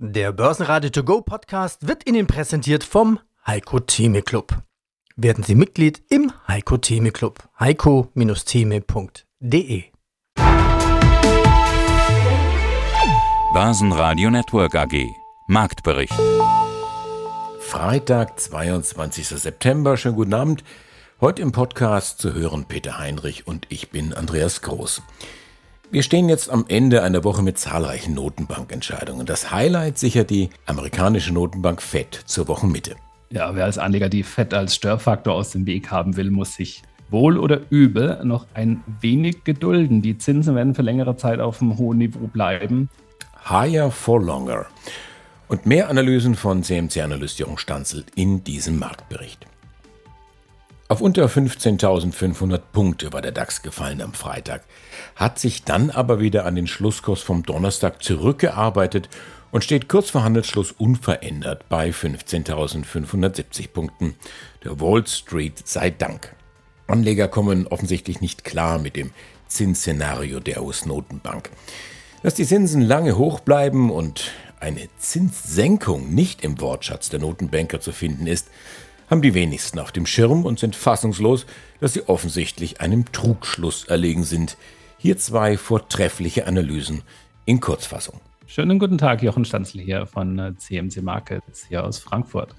Der Börsenradio To Go Podcast wird Ihnen präsentiert vom Heiko Theme Club. Werden Sie Mitglied im Heiko Theme Club. heiko-theme.de Börsenradio Network AG Marktbericht Freitag, 22. September. Schönen guten Abend. Heute im Podcast zu hören Peter Heinrich und ich bin Andreas Groß. Wir stehen jetzt am Ende einer Woche mit zahlreichen Notenbankentscheidungen. Das Highlight sicher die amerikanische Notenbank Fed zur Wochenmitte. Ja, wer als Anleger die Fed als Störfaktor aus dem Weg haben will, muss sich wohl oder übel noch ein wenig gedulden. Die Zinsen werden für längere Zeit auf einem hohen Niveau bleiben. Higher for longer. Und mehr Analysen von CMC-Analyst Jürgen Stanzel in diesem Marktbericht. Auf unter 15.500 Punkte war der DAX gefallen am Freitag, hat sich dann aber wieder an den Schlusskurs vom Donnerstag zurückgearbeitet und steht kurz vor Handelsschluss unverändert bei 15.570 Punkten. Der Wall Street sei Dank. Anleger kommen offensichtlich nicht klar mit dem Zinsszenario der US-Notenbank. Dass die Zinsen lange hoch bleiben und eine Zinssenkung nicht im Wortschatz der Notenbanker zu finden ist, haben die wenigsten auf dem Schirm und sind fassungslos, dass sie offensichtlich einem Trugschluss erlegen sind. Hier zwei vortreffliche Analysen in Kurzfassung. Schönen guten Tag, Jochen Stanzl hier von CMC Markets hier aus Frankfurt.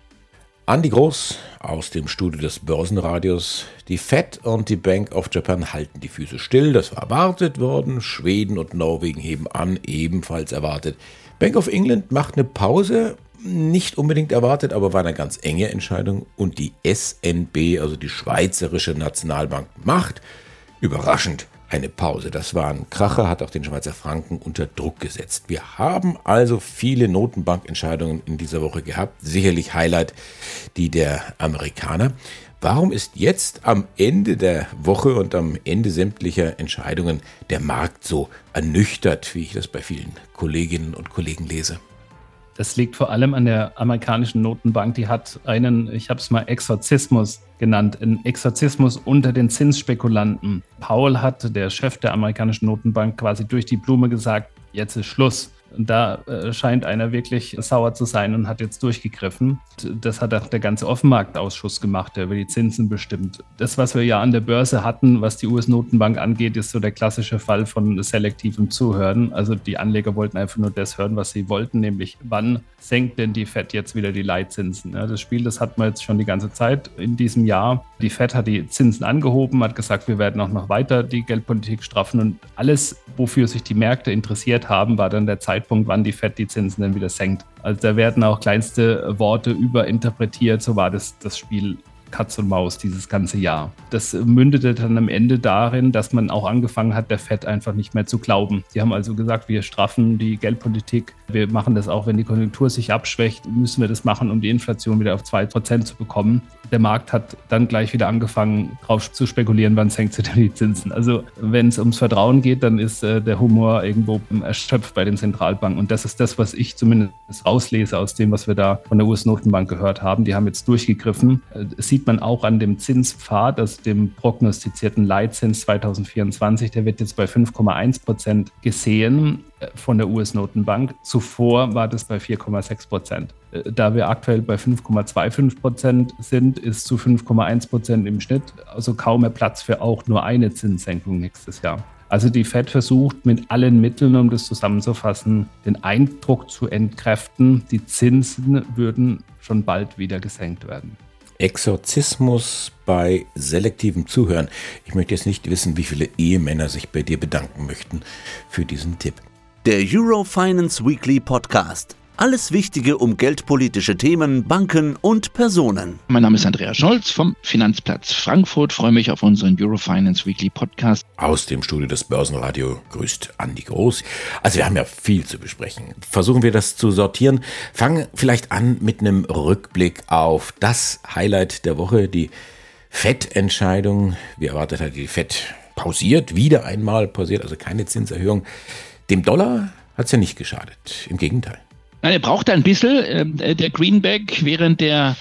Andi Groß aus dem Studio des Börsenradios. Die Fed und die Bank of Japan halten die Füße still. Das war erwartet worden. Schweden und Norwegen heben an, ebenfalls erwartet. Bank of England macht eine Pause nicht unbedingt erwartet, aber war eine ganz enge Entscheidung. Und die SNB, also die Schweizerische Nationalbank, macht überraschend eine Pause. Das war ein Kracher, hat auch den Schweizer Franken unter Druck gesetzt. Wir haben also viele Notenbankentscheidungen in dieser Woche gehabt. Sicherlich Highlight die der Amerikaner. Warum ist jetzt am Ende der Woche und am Ende sämtlicher Entscheidungen der Markt so ernüchtert, wie ich das bei vielen Kolleginnen und Kollegen lese? Das liegt vor allem an der amerikanischen Notenbank. Die hat einen, ich habe es mal Exorzismus genannt, einen Exorzismus unter den Zinsspekulanten. Paul hat, der Chef der amerikanischen Notenbank, quasi durch die Blume gesagt, jetzt ist Schluss. Da äh, scheint einer wirklich sauer zu sein und hat jetzt durchgegriffen. Das hat auch der ganze Offenmarktausschuss gemacht, der über die Zinsen bestimmt. Das, was wir ja an der Börse hatten, was die US-Notenbank angeht, ist so der klassische Fall von selektivem Zuhören. Also die Anleger wollten einfach nur das hören, was sie wollten, nämlich wann senkt denn die Fed jetzt wieder die Leitzinsen. Das Spiel, das hat man jetzt schon die ganze Zeit in diesem Jahr. Die Fed hat die Zinsen angehoben, hat gesagt, wir werden auch noch weiter die Geldpolitik straffen und alles, wofür sich die Märkte interessiert haben, war dann der Zeitpunkt, wann die Fed die Zinsen dann wieder senkt. Also da werden auch kleinste Worte überinterpretiert. So war das, das Spiel Katz und Maus dieses ganze Jahr. Das mündete dann am Ende darin, dass man auch angefangen hat, der FED einfach nicht mehr zu glauben. Die haben also gesagt, wir straffen die Geldpolitik. Wir machen das auch, wenn die Konjunktur sich abschwächt, müssen wir das machen, um die Inflation wieder auf 2% zu bekommen. Der Markt hat dann gleich wieder angefangen, darauf zu spekulieren, wann senkt sie denn die Zinsen. Also wenn es ums Vertrauen geht, dann ist äh, der Humor irgendwo erschöpft bei den Zentralbanken. Und das ist das, was ich zumindest rauslese aus dem, was wir da von der US-Notenbank gehört haben. Die haben jetzt durchgegriffen. Äh, es sieht man auch an dem Zinspfad, also dem prognostizierten Leitzins 2024. Der wird jetzt bei 5,1 Prozent gesehen äh, von der US-Notenbank. Zuvor war das bei 4,6 Prozent. Äh, da wir aktuell bei 5,25 Prozent sind, ist zu 5,1 Prozent im Schnitt also kaum mehr Platz für auch nur eine Zinssenkung nächstes Jahr. Also die Fed versucht mit allen Mitteln, um das zusammenzufassen, den Eindruck zu entkräften, die Zinsen würden schon bald wieder gesenkt werden. Exorzismus bei selektivem Zuhören. Ich möchte jetzt nicht wissen, wie viele Ehemänner sich bei dir bedanken möchten für diesen Tipp. Der Eurofinance Weekly Podcast. Alles Wichtige um geldpolitische Themen, Banken und Personen. Mein Name ist Andreas Scholz vom Finanzplatz Frankfurt. Freue mich auf unseren Eurofinance Weekly Podcast. Aus dem Studio des Börsenradio grüßt Andi Groß. Also wir haben ja viel zu besprechen. Versuchen wir das zu sortieren. Fangen vielleicht an mit einem Rückblick auf das Highlight der Woche, die FED-Entscheidung. Wie erwartet hat die FED pausiert, wieder einmal pausiert, also keine Zinserhöhung. Dem Dollar hat es ja nicht geschadet. Im Gegenteil. Nein, er braucht ein bisschen, ähm, äh, der Greenback, während der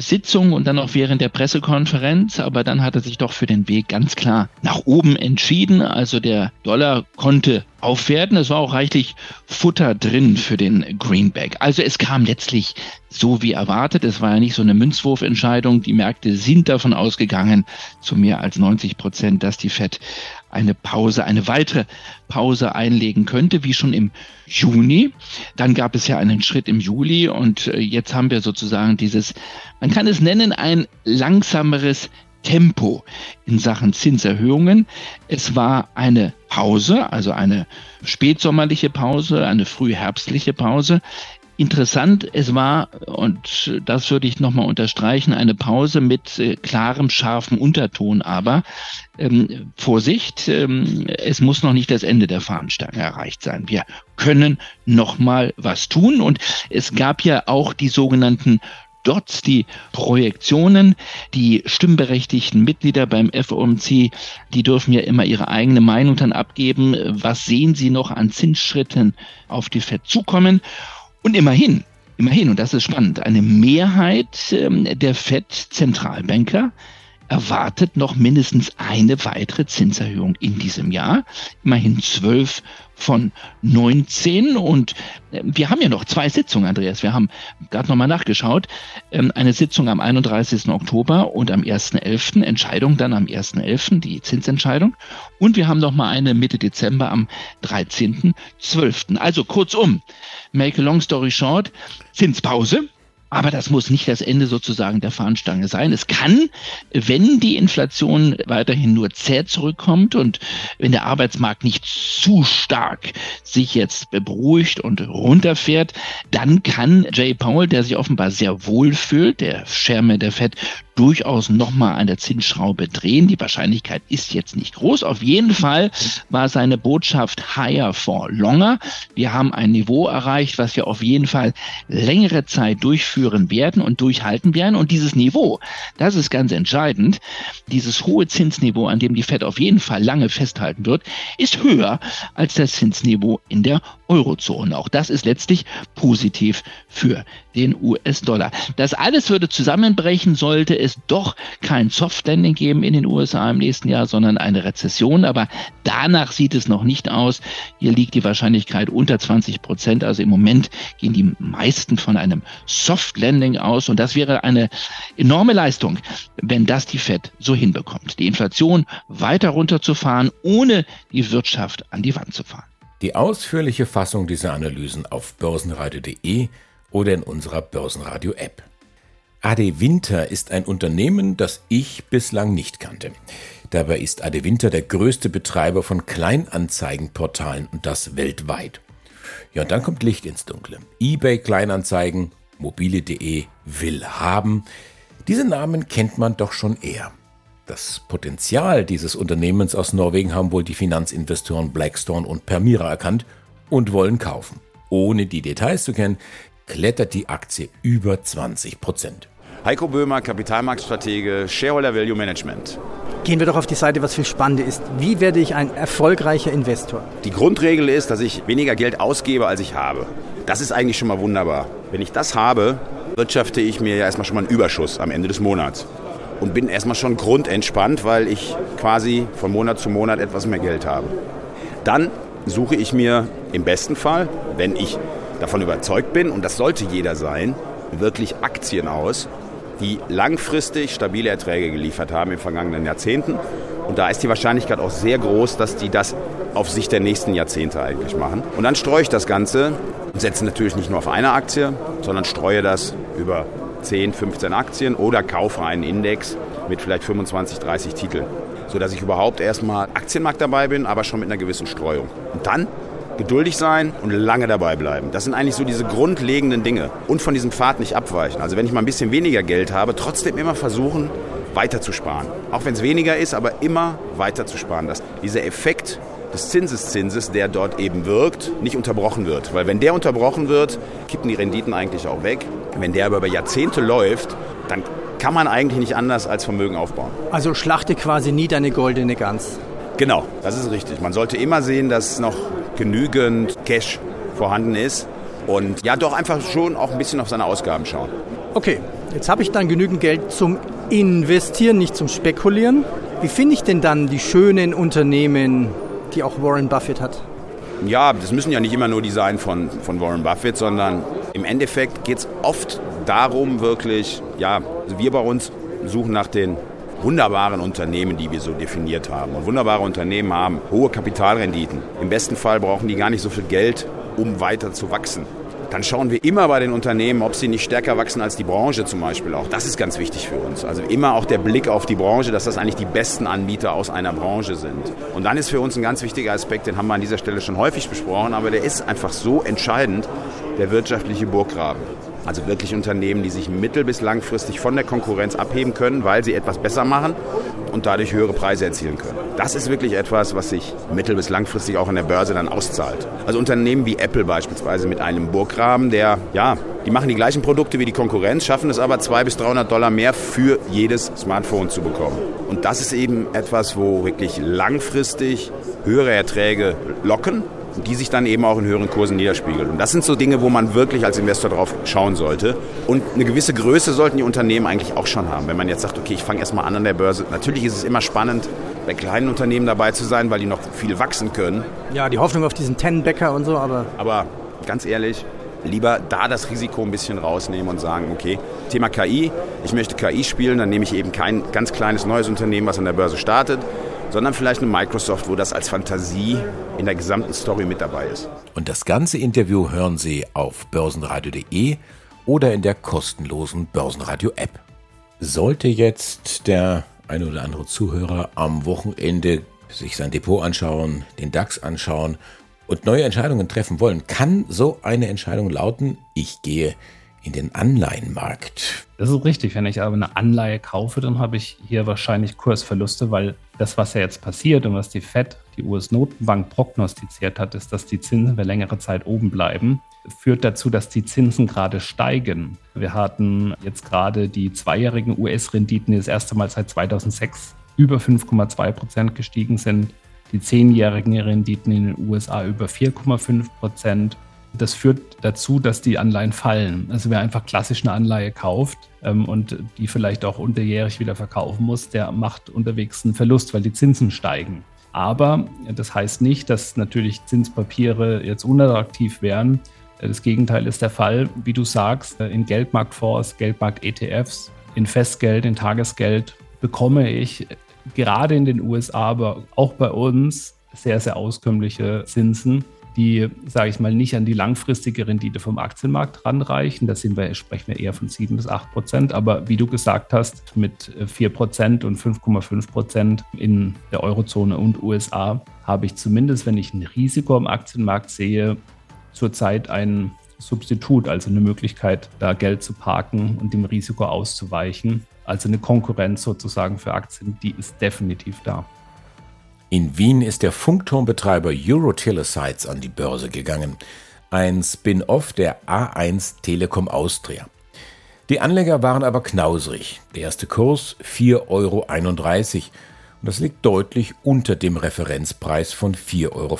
Sitzung und dann auch während der Pressekonferenz, aber dann hat er sich doch für den Weg ganz klar nach oben entschieden. Also der Dollar konnte aufwerten. Es war auch reichlich Futter drin für den Greenback. Also es kam letztlich so wie erwartet. Es war ja nicht so eine Münzwurfentscheidung. Die Märkte sind davon ausgegangen, zu mehr als 90 Prozent, dass die Fed eine Pause, eine weitere Pause einlegen könnte, wie schon im Juni. Dann gab es ja einen Schritt im Juli und äh, jetzt haben wir sozusagen dieses, man kann es nennen, ein langsameres Tempo in Sachen Zinserhöhungen. Es war eine Pause, also eine spätsommerliche Pause, eine frühherbstliche Pause. Interessant, es war, und das würde ich nochmal unterstreichen, eine Pause mit äh, klarem, scharfem Unterton, aber ähm, Vorsicht, ähm, es muss noch nicht das Ende der Fahnenstange erreicht sein. Wir können nochmal was tun und es gab ja auch die sogenannten Dots, die Projektionen, die stimmberechtigten Mitglieder beim FOMC, die dürfen ja immer ihre eigene Meinung dann abgeben. Was sehen sie noch an Zinsschritten auf die FED zukommen? Und immerhin, immerhin, und das ist spannend, eine Mehrheit ähm, der FED-Zentralbanker erwartet noch mindestens eine weitere Zinserhöhung in diesem Jahr. Immerhin zwölf von 19. Und äh, wir haben ja noch zwei Sitzungen, Andreas. Wir haben gerade nochmal nachgeschaut. Ähm, eine Sitzung am 31. Oktober und am 1.11. Entscheidung dann am 1.11., die Zinsentscheidung. Und wir haben nochmal eine Mitte Dezember am 13.12. Also kurzum, make a long story short, Zinspause aber das muss nicht das Ende sozusagen der Fahnenstange sein. Es kann, wenn die Inflation weiterhin nur zäh zurückkommt und wenn der Arbeitsmarkt nicht zu stark sich jetzt beruhigt und runterfährt, dann kann Jay Powell, der sich offenbar sehr wohl fühlt, der Chairman der Fed, durchaus nochmal an der Zinsschraube drehen. Die Wahrscheinlichkeit ist jetzt nicht groß. Auf jeden Fall war seine Botschaft higher for longer. Wir haben ein Niveau erreicht, was wir auf jeden Fall längere Zeit durchführen werden und durchhalten werden. Und dieses Niveau, das ist ganz entscheidend, dieses hohe Zinsniveau, an dem die Fed auf jeden Fall lange festhalten wird, ist höher als das Zinsniveau in der Eurozone. Auch das ist letztlich positiv für den US-Dollar. Das alles würde zusammenbrechen, sollte es doch kein Soft-Landing geben in den USA im nächsten Jahr, sondern eine Rezession. Aber danach sieht es noch nicht aus. Hier liegt die Wahrscheinlichkeit unter 20 Prozent. Also im Moment gehen die meisten von einem Soft-Landing aus. Und das wäre eine enorme Leistung, wenn das die Fed so hinbekommt. Die Inflation weiter runterzufahren, ohne die Wirtschaft an die Wand zu fahren. Die ausführliche Fassung dieser Analysen auf börsenradio.de oder in unserer Börsenradio-App. AD Winter ist ein Unternehmen, das ich bislang nicht kannte. Dabei ist AD Winter der größte Betreiber von Kleinanzeigenportalen und das weltweit. Ja, und dann kommt Licht ins Dunkle. eBay Kleinanzeigen, mobile.de, will haben. Diese Namen kennt man doch schon eher. Das Potenzial dieses Unternehmens aus Norwegen haben wohl die Finanzinvestoren Blackstone und Permira erkannt und wollen kaufen. Ohne die Details zu kennen, klettert die Aktie über 20 Prozent. Heiko Böhmer, Kapitalmarktstratege, Shareholder Value Management. Gehen wir doch auf die Seite, was viel spannender ist. Wie werde ich ein erfolgreicher Investor? Die Grundregel ist, dass ich weniger Geld ausgebe, als ich habe. Das ist eigentlich schon mal wunderbar. Wenn ich das habe, wirtschafte ich mir ja erstmal schon mal einen Überschuss am Ende des Monats und bin erstmal schon grundentspannt, weil ich quasi von Monat zu Monat etwas mehr Geld habe. Dann suche ich mir im besten Fall, wenn ich davon überzeugt bin, und das sollte jeder sein, wirklich Aktien aus, die langfristig stabile Erträge geliefert haben in vergangenen Jahrzehnten. Und da ist die Wahrscheinlichkeit auch sehr groß, dass die das auf Sicht der nächsten Jahrzehnte eigentlich machen. Und dann streue ich das Ganze und setze natürlich nicht nur auf eine Aktie, sondern streue das über 10, 15 Aktien oder kaufe einen Index mit vielleicht 25, 30 Titeln, sodass ich überhaupt erstmal Aktienmarkt dabei bin, aber schon mit einer gewissen Streuung. Und dann geduldig sein und lange dabei bleiben. Das sind eigentlich so diese grundlegenden Dinge. Und von diesem Pfad nicht abweichen. Also wenn ich mal ein bisschen weniger Geld habe, trotzdem immer versuchen, weiter zu sparen. Auch wenn es weniger ist, aber immer weiter zu sparen. Dass dieser Effekt des Zinseszinses, der dort eben wirkt, nicht unterbrochen wird. Weil wenn der unterbrochen wird, kippen die Renditen eigentlich auch weg. Wenn der aber über Jahrzehnte läuft, dann kann man eigentlich nicht anders als Vermögen aufbauen. Also schlachte quasi nie deine goldene Gans. Genau, das ist richtig. Man sollte immer sehen, dass noch genügend Cash vorhanden ist, und ja, doch einfach schon auch ein bisschen auf seine Ausgaben schauen. Okay, jetzt habe ich dann genügend Geld zum Investieren, nicht zum Spekulieren. Wie finde ich denn dann die schönen Unternehmen, die auch Warren Buffett hat? Ja, das müssen ja nicht immer nur die sein von, von Warren Buffett, sondern im Endeffekt geht es oft darum, wirklich, ja, also wir bei uns suchen nach den wunderbaren Unternehmen, die wir so definiert haben. Und wunderbare Unternehmen haben hohe Kapitalrenditen. Im besten Fall brauchen die gar nicht so viel Geld, um weiter zu wachsen dann schauen wir immer bei den Unternehmen, ob sie nicht stärker wachsen als die Branche zum Beispiel auch. Das ist ganz wichtig für uns. Also immer auch der Blick auf die Branche, dass das eigentlich die besten Anbieter aus einer Branche sind. Und dann ist für uns ein ganz wichtiger Aspekt, den haben wir an dieser Stelle schon häufig besprochen, aber der ist einfach so entscheidend, der wirtschaftliche Burggraben. Also wirklich Unternehmen, die sich mittel- bis langfristig von der Konkurrenz abheben können, weil sie etwas besser machen und dadurch höhere Preise erzielen können. Das ist wirklich etwas, was sich mittel- bis langfristig auch an der Börse dann auszahlt. Also Unternehmen wie Apple beispielsweise mit einem Burggraben, der, ja, die machen die gleichen Produkte wie die Konkurrenz, schaffen es aber 200 bis 300 Dollar mehr für jedes Smartphone zu bekommen. Und das ist eben etwas, wo wirklich langfristig höhere Erträge locken die sich dann eben auch in höheren Kursen niederspiegeln. Und das sind so Dinge, wo man wirklich als Investor drauf schauen sollte. Und eine gewisse Größe sollten die Unternehmen eigentlich auch schon haben. Wenn man jetzt sagt, okay, ich fange erstmal an an der Börse. Natürlich ist es immer spannend, bei kleinen Unternehmen dabei zu sein, weil die noch viel wachsen können. Ja, die Hoffnung auf diesen Ten-Bäcker und so, aber... Aber ganz ehrlich, lieber da das Risiko ein bisschen rausnehmen und sagen, okay, Thema KI, ich möchte KI spielen, dann nehme ich eben kein ganz kleines neues Unternehmen, was an der Börse startet, sondern vielleicht eine Microsoft, wo das als Fantasie in der gesamten Story mit dabei ist. Und das ganze Interview hören Sie auf börsenradio.de oder in der kostenlosen Börsenradio-App. Sollte jetzt der ein oder andere Zuhörer am Wochenende sich sein Depot anschauen, den DAX anschauen und neue Entscheidungen treffen wollen, kann so eine Entscheidung lauten, ich gehe in den Anleihenmarkt. Das ist richtig. Wenn ich aber eine Anleihe kaufe, dann habe ich hier wahrscheinlich Kursverluste, weil das, was ja jetzt passiert und was die FED, die US-Notenbank, prognostiziert hat, ist, dass die Zinsen für längere Zeit oben bleiben, führt dazu, dass die Zinsen gerade steigen. Wir hatten jetzt gerade die zweijährigen US-Renditen, die das erste Mal seit 2006 über 5,2 Prozent gestiegen sind. Die zehnjährigen Renditen in den USA über 4,5 Prozent das führt dazu, dass die Anleihen fallen. Also wer einfach klassisch eine Anleihe kauft ähm, und die vielleicht auch unterjährig wieder verkaufen muss, der macht unterwegs einen Verlust, weil die Zinsen steigen. Aber das heißt nicht, dass natürlich Zinspapiere jetzt unattraktiv wären. Das Gegenteil ist der Fall, wie du sagst, in Geldmarktfonds, Geldmarkt-ETFs, in Festgeld, in Tagesgeld bekomme ich gerade in den USA, aber auch bei uns sehr, sehr auskömmliche Zinsen die, sage ich mal, nicht an die langfristige Rendite vom Aktienmarkt ranreichen. Da sind wir, sprechen wir eher von 7 bis 8 Prozent. Aber wie du gesagt hast, mit 4 Prozent und 5,5 Prozent in der Eurozone und USA habe ich zumindest, wenn ich ein Risiko am Aktienmarkt sehe, zurzeit ein Substitut, also eine Möglichkeit, da Geld zu parken und dem Risiko auszuweichen. Also eine Konkurrenz sozusagen für Aktien, die ist definitiv da. In Wien ist der Funkturmbetreiber Eurotelesites an die Börse gegangen, ein Spin-off der A1 Telekom Austria. Die Anleger waren aber knausrig. Der erste Kurs 4,31 Euro und das liegt deutlich unter dem Referenzpreis von 4,95 Euro.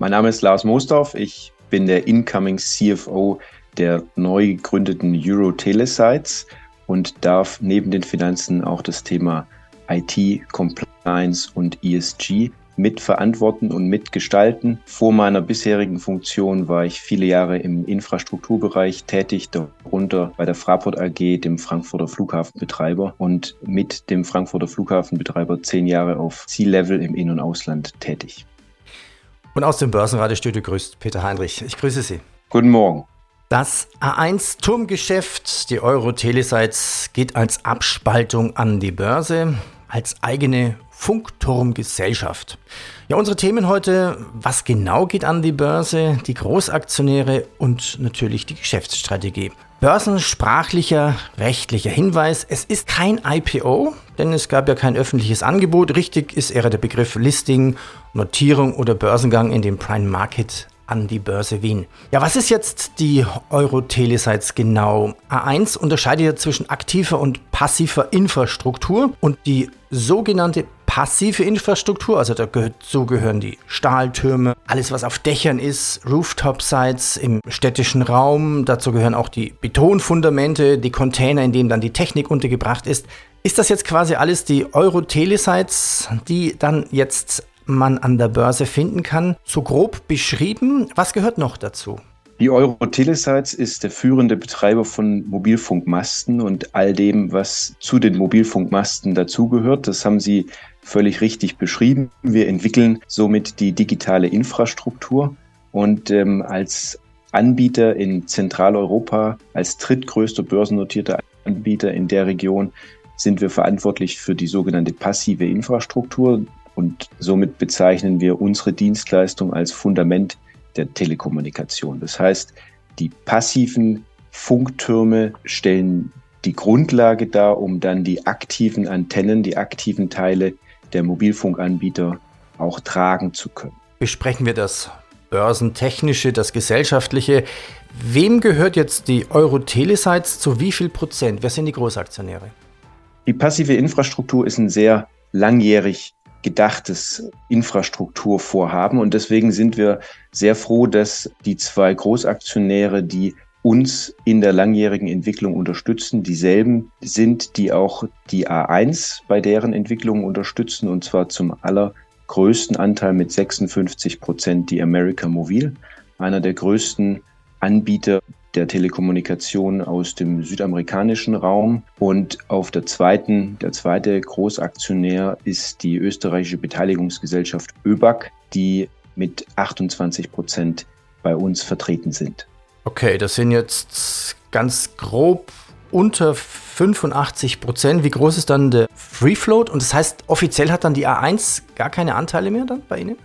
Mein Name ist Lars Moosdorf, ich bin der Incoming CFO der neu gegründeten Eurotelesites und darf neben den Finanzen auch das Thema IT, Compliance und ESG mitverantworten und mitgestalten. Vor meiner bisherigen Funktion war ich viele Jahre im Infrastrukturbereich tätig, darunter bei der Fraport AG, dem Frankfurter Flughafenbetreiber und mit dem Frankfurter Flughafenbetreiber zehn Jahre auf C-Level im In- und Ausland tätig. Und aus dem Börsenradiostudio grüßt Peter Heinrich. Ich grüße Sie. Guten Morgen. Das A1-Turmgeschäft, die Euro-Telesites, geht als Abspaltung an die Börse als eigene Funkturmgesellschaft. Ja, unsere Themen heute, was genau geht an die Börse, die Großaktionäre und natürlich die Geschäftsstrategie. Börsensprachlicher, rechtlicher Hinweis, es ist kein IPO, denn es gab ja kein öffentliches Angebot. Richtig ist eher der Begriff Listing, Notierung oder Börsengang in dem Prime Market an die Börse Wien. Ja, was ist jetzt die Euro-Telesites genau? A1 unterscheidet ja zwischen aktiver und passiver Infrastruktur und die sogenannte passive Infrastruktur, also dazu gehören die Stahltürme, alles was auf Dächern ist, Rooftop-Sites im städtischen Raum, dazu gehören auch die Betonfundamente, die Container, in denen dann die Technik untergebracht ist. Ist das jetzt quasi alles die Euro-Telesites, die dann jetzt man an der Börse finden kann? So grob beschrieben, was gehört noch dazu? Die Euro-Telesites ist der führende Betreiber von Mobilfunkmasten und all dem, was zu den Mobilfunkmasten dazugehört. Das haben Sie völlig richtig beschrieben. Wir entwickeln somit die digitale Infrastruktur und ähm, als Anbieter in Zentraleuropa, als drittgrößter börsennotierter Anbieter in der Region, sind wir verantwortlich für die sogenannte passive Infrastruktur und somit bezeichnen wir unsere Dienstleistung als Fundament der Telekommunikation. Das heißt, die passiven Funktürme stellen die Grundlage dar, um dann die aktiven Antennen, die aktiven Teile der Mobilfunkanbieter auch tragen zu können. Besprechen wir das börsentechnische, das gesellschaftliche. Wem gehört jetzt die Euro-Telesites zu wie viel Prozent? Wer sind die Großaktionäre? Die passive Infrastruktur ist ein sehr langjährig gedachtes Infrastrukturvorhaben. Und deswegen sind wir sehr froh, dass die zwei Großaktionäre, die uns in der langjährigen Entwicklung unterstützen, dieselben sind, die auch die A1 bei deren Entwicklung unterstützen, und zwar zum allergrößten Anteil mit 56 Prozent die America Mobil, einer der größten Anbieter der Telekommunikation aus dem südamerikanischen Raum. Und auf der zweiten, der zweite Großaktionär ist die österreichische Beteiligungsgesellschaft ÖBAG, die mit 28 Prozent bei uns vertreten sind. Okay, das sind jetzt ganz grob unter 85 Prozent. Wie groß ist dann der Free Float? Und das heißt, offiziell hat dann die A1 gar keine Anteile mehr dann bei Ihnen?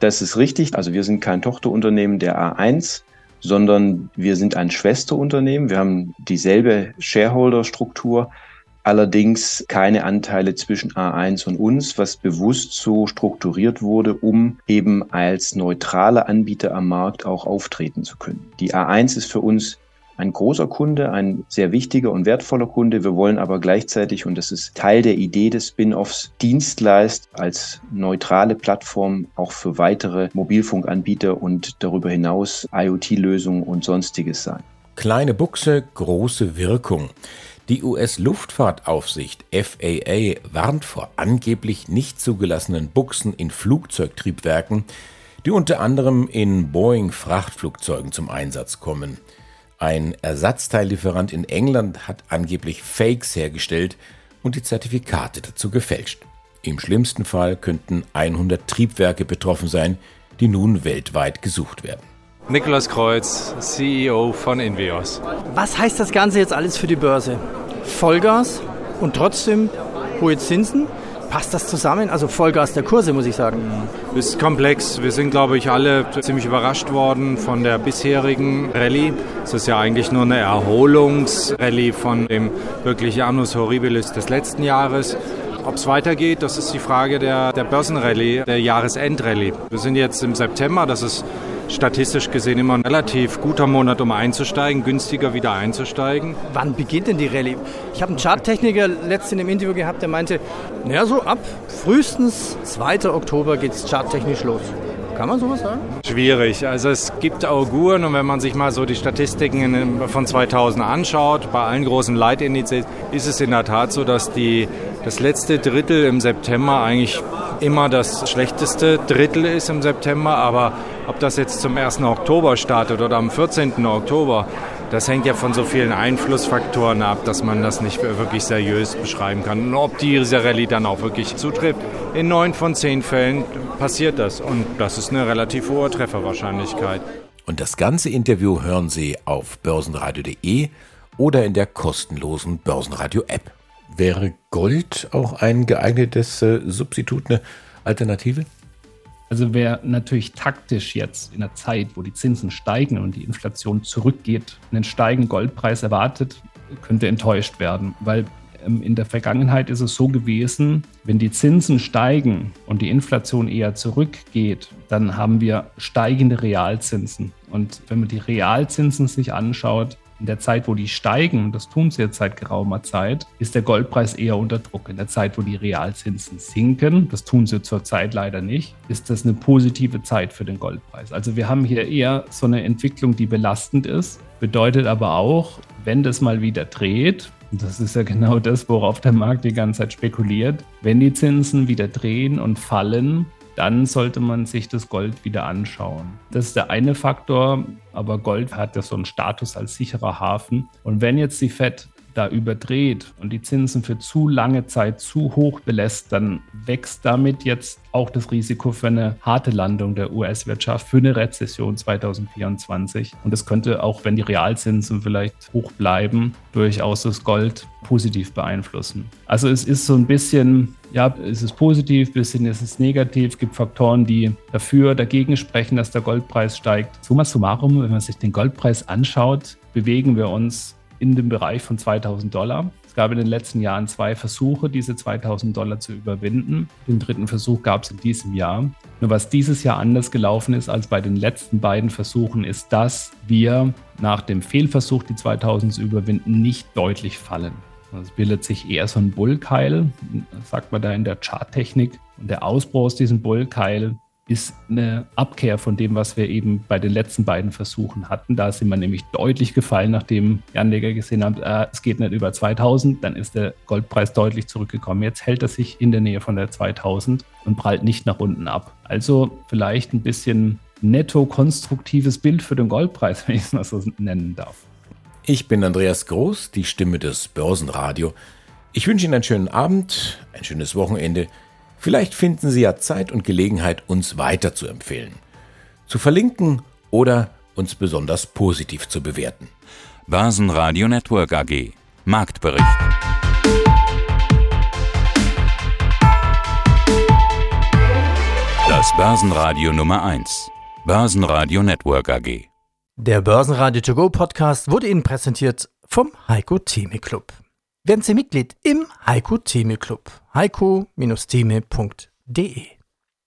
Das ist richtig. Also wir sind kein Tochterunternehmen der A1 sondern wir sind ein Schwesterunternehmen. Wir haben dieselbe Shareholder-Struktur, allerdings keine Anteile zwischen A1 und uns, was bewusst so strukturiert wurde, um eben als neutraler Anbieter am Markt auch auftreten zu können. Die A1 ist für uns ein großer Kunde, ein sehr wichtiger und wertvoller Kunde. Wir wollen aber gleichzeitig, und das ist Teil der Idee des Spin-offs, Dienstleist als neutrale Plattform auch für weitere Mobilfunkanbieter und darüber hinaus IoT-Lösungen und sonstiges sein. Kleine Buchse, große Wirkung. Die US-Luftfahrtaufsicht FAA warnt vor angeblich nicht zugelassenen Buchsen in Flugzeugtriebwerken, die unter anderem in Boeing-Frachtflugzeugen zum Einsatz kommen. Ein Ersatzteillieferant in England hat angeblich Fakes hergestellt und die Zertifikate dazu gefälscht. Im schlimmsten Fall könnten 100 Triebwerke betroffen sein, die nun weltweit gesucht werden. Nikolaus Kreuz, CEO von Invios. Was heißt das Ganze jetzt alles für die Börse? Vollgas und trotzdem hohe Zinsen? Passt das zusammen? Also Vollgas der Kurse, muss ich sagen. Ist komplex. Wir sind, glaube ich, alle ziemlich überrascht worden von der bisherigen Rallye. Es ist ja eigentlich nur eine Erholungsrallye von dem wirklich Annus Horribilis des letzten Jahres. Ob es weitergeht, das ist die Frage der, der Börsenrallye, der Jahresendrallye. Wir sind jetzt im September, das ist statistisch gesehen immer ein relativ guter Monat, um einzusteigen, günstiger wieder einzusteigen. Wann beginnt denn die Rallye? Ich habe einen Charttechniker letztens in einem Interview gehabt, der meinte, naja, so ab frühestens 2. Oktober geht es charttechnisch los. Kann man sowas sagen? Schwierig. Also es gibt Auguren und wenn man sich mal so die Statistiken von 2000 anschaut, bei allen großen Leitindizes ist es in der Tat so, dass die, das letzte Drittel im September eigentlich immer das schlechteste Drittel ist im September, aber ob das jetzt zum 1. Oktober startet oder am 14. Oktober, das hängt ja von so vielen Einflussfaktoren ab, dass man das nicht wirklich seriös beschreiben kann. Und ob diese Rallye dann auch wirklich zutrifft. In neun von zehn Fällen passiert das und das ist eine relativ hohe Trefferwahrscheinlichkeit. Und das ganze Interview hören Sie auf börsenradio.de oder in der kostenlosen Börsenradio-App. Wäre Gold auch ein geeignetes äh, Substitut, eine Alternative? Also wer natürlich taktisch jetzt in der Zeit, wo die Zinsen steigen und die Inflation zurückgeht, einen steigenden Goldpreis erwartet, könnte enttäuscht werden, weil ähm, in der Vergangenheit ist es so gewesen, wenn die Zinsen steigen und die Inflation eher zurückgeht, dann haben wir steigende Realzinsen. Und wenn man die Realzinsen sich anschaut, In der Zeit, wo die steigen, das tun sie jetzt seit geraumer Zeit, ist der Goldpreis eher unter Druck. In der Zeit, wo die Realzinsen sinken, das tun sie zurzeit leider nicht, ist das eine positive Zeit für den Goldpreis. Also wir haben hier eher so eine Entwicklung, die belastend ist, bedeutet aber auch, wenn das mal wieder dreht, und das ist ja genau das, worauf der Markt die ganze Zeit spekuliert. Wenn die Zinsen wieder drehen und fallen, dann sollte man sich das Gold wieder anschauen. Das ist der eine Faktor, aber Gold hat ja so einen Status als sicherer Hafen. Und wenn jetzt die Fed da überdreht und die Zinsen für zu lange Zeit zu hoch belässt, dann wächst damit jetzt auch das Risiko für eine harte Landung der US-Wirtschaft, für eine Rezession 2024. Und das könnte auch, wenn die Realzinsen vielleicht hoch bleiben, durchaus das Gold positiv beeinflussen. Also es ist so ein bisschen, ja, es ist positiv, ein bisschen ist es negativ. Es gibt Faktoren, die dafür, dagegen sprechen, dass der Goldpreis steigt. Summa summarum, wenn man sich den Goldpreis anschaut, bewegen wir uns in dem Bereich von 2000 Dollar. Es gab in den letzten Jahren zwei Versuche, diese 2000 Dollar zu überwinden. Den dritten Versuch gab es in diesem Jahr. Nur was dieses Jahr anders gelaufen ist als bei den letzten beiden Versuchen, ist, dass wir nach dem Fehlversuch, die 2000 zu überwinden, nicht deutlich fallen. Es bildet sich eher so ein Bullkeil, sagt man da in der Charttechnik. Und der Ausbruch aus diesem Bullkeil ist eine Abkehr von dem, was wir eben bei den letzten beiden Versuchen hatten. Da sind wir nämlich deutlich gefallen, nachdem die Anleger gesehen haben, äh, es geht nicht über 2000, dann ist der Goldpreis deutlich zurückgekommen. Jetzt hält er sich in der Nähe von der 2000 und prallt nicht nach unten ab. Also vielleicht ein bisschen netto konstruktives Bild für den Goldpreis, wenn ich es mal so nennen darf. Ich bin Andreas Groß, die Stimme des Börsenradio. Ich wünsche Ihnen einen schönen Abend, ein schönes Wochenende. Vielleicht finden Sie ja Zeit und Gelegenheit, uns weiter zu empfehlen, zu verlinken oder uns besonders positiv zu bewerten. Börsenradio Network AG Marktbericht. Das Börsenradio Nummer 1. Börsenradio Network AG. Der Börsenradio To Go Podcast wurde Ihnen präsentiert vom Heiko Theme Club. Werden Sie Mitglied im Heiko Theme Club. heiko-theme.de